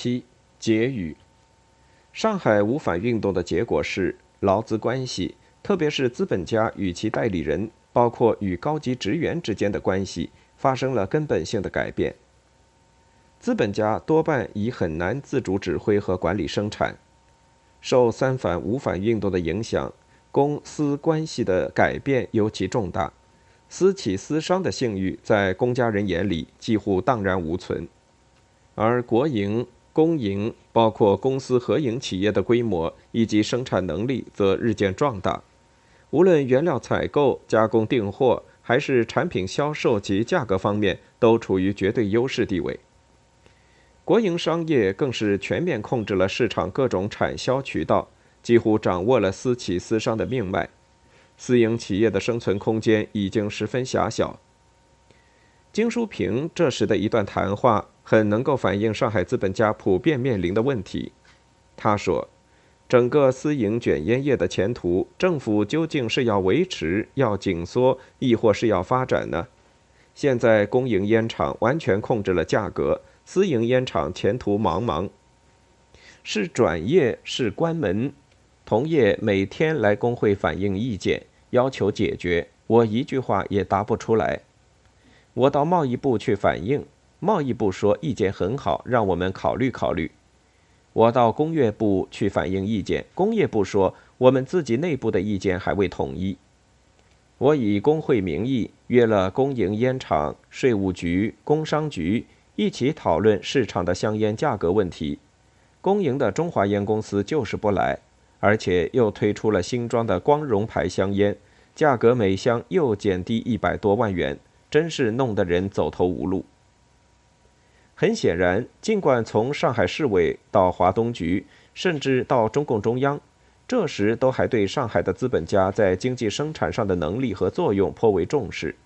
七结语：上海五反运动的结果是劳资关系，特别是资本家与其代理人，包括与高级职员之间的关系，发生了根本性的改变。资本家多半已很难自主指挥和管理生产，受三反五反运动的影响，公私关系的改变尤其重大，私企私商的信誉在公家人眼里几乎荡然无存。而国营、公营，包括公司合营企业的规模以及生产能力则日渐壮大，无论原料采购、加工订货，还是产品销售及价格方面，都处于绝对优势地位。国营商业更是全面控制了市场各种产销渠道，几乎掌握了私企私商的命脉，私营企业的生存空间已经十分狭小。金淑平这时的一段谈话，很能够反映上海资本家普遍面临的问题。他说：“整个私营卷烟业的前途，政府究竟是要维持、要紧缩，亦或是要发展呢？现在公营烟厂完全控制了价格，私营烟厂前途茫茫。是转业是关门？同业每天来工会反映意见，要求解决，我一句话也答不出来。”我到贸易部去反映，贸易部说意见很好，让我们考虑考虑。我到工业部去反映意见，工业部说我们自己内部的意见还未统一。我以工会名义约了公营烟厂、税务局、工商局一起讨论市场的香烟价格问题。公营的中华烟公司就是不来，而且又推出了新装的光荣牌香烟，价格每箱又减低一百多万元。真是弄得人走投无路。很显然，尽管从上海市委到华东局，甚至到中共中央，这时都还对上海的资本家在经济生产上的能力和作用颇为重视，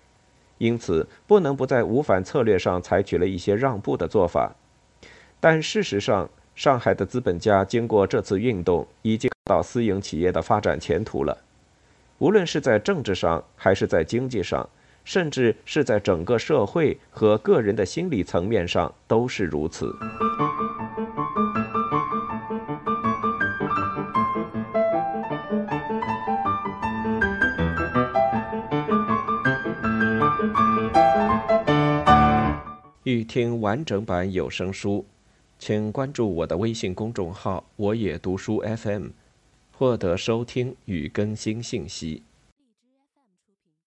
因此不能不在无反策略上采取了一些让步的做法。但事实上，上海的资本家经过这次运动，已经到私营企业的发展前途了，无论是在政治上还是在经济上。甚至是在整个社会和个人的心理层面上都是如此。欲听完整版有声书，请关注我的微信公众号“我也读书 FM”，获得收听与更新信息。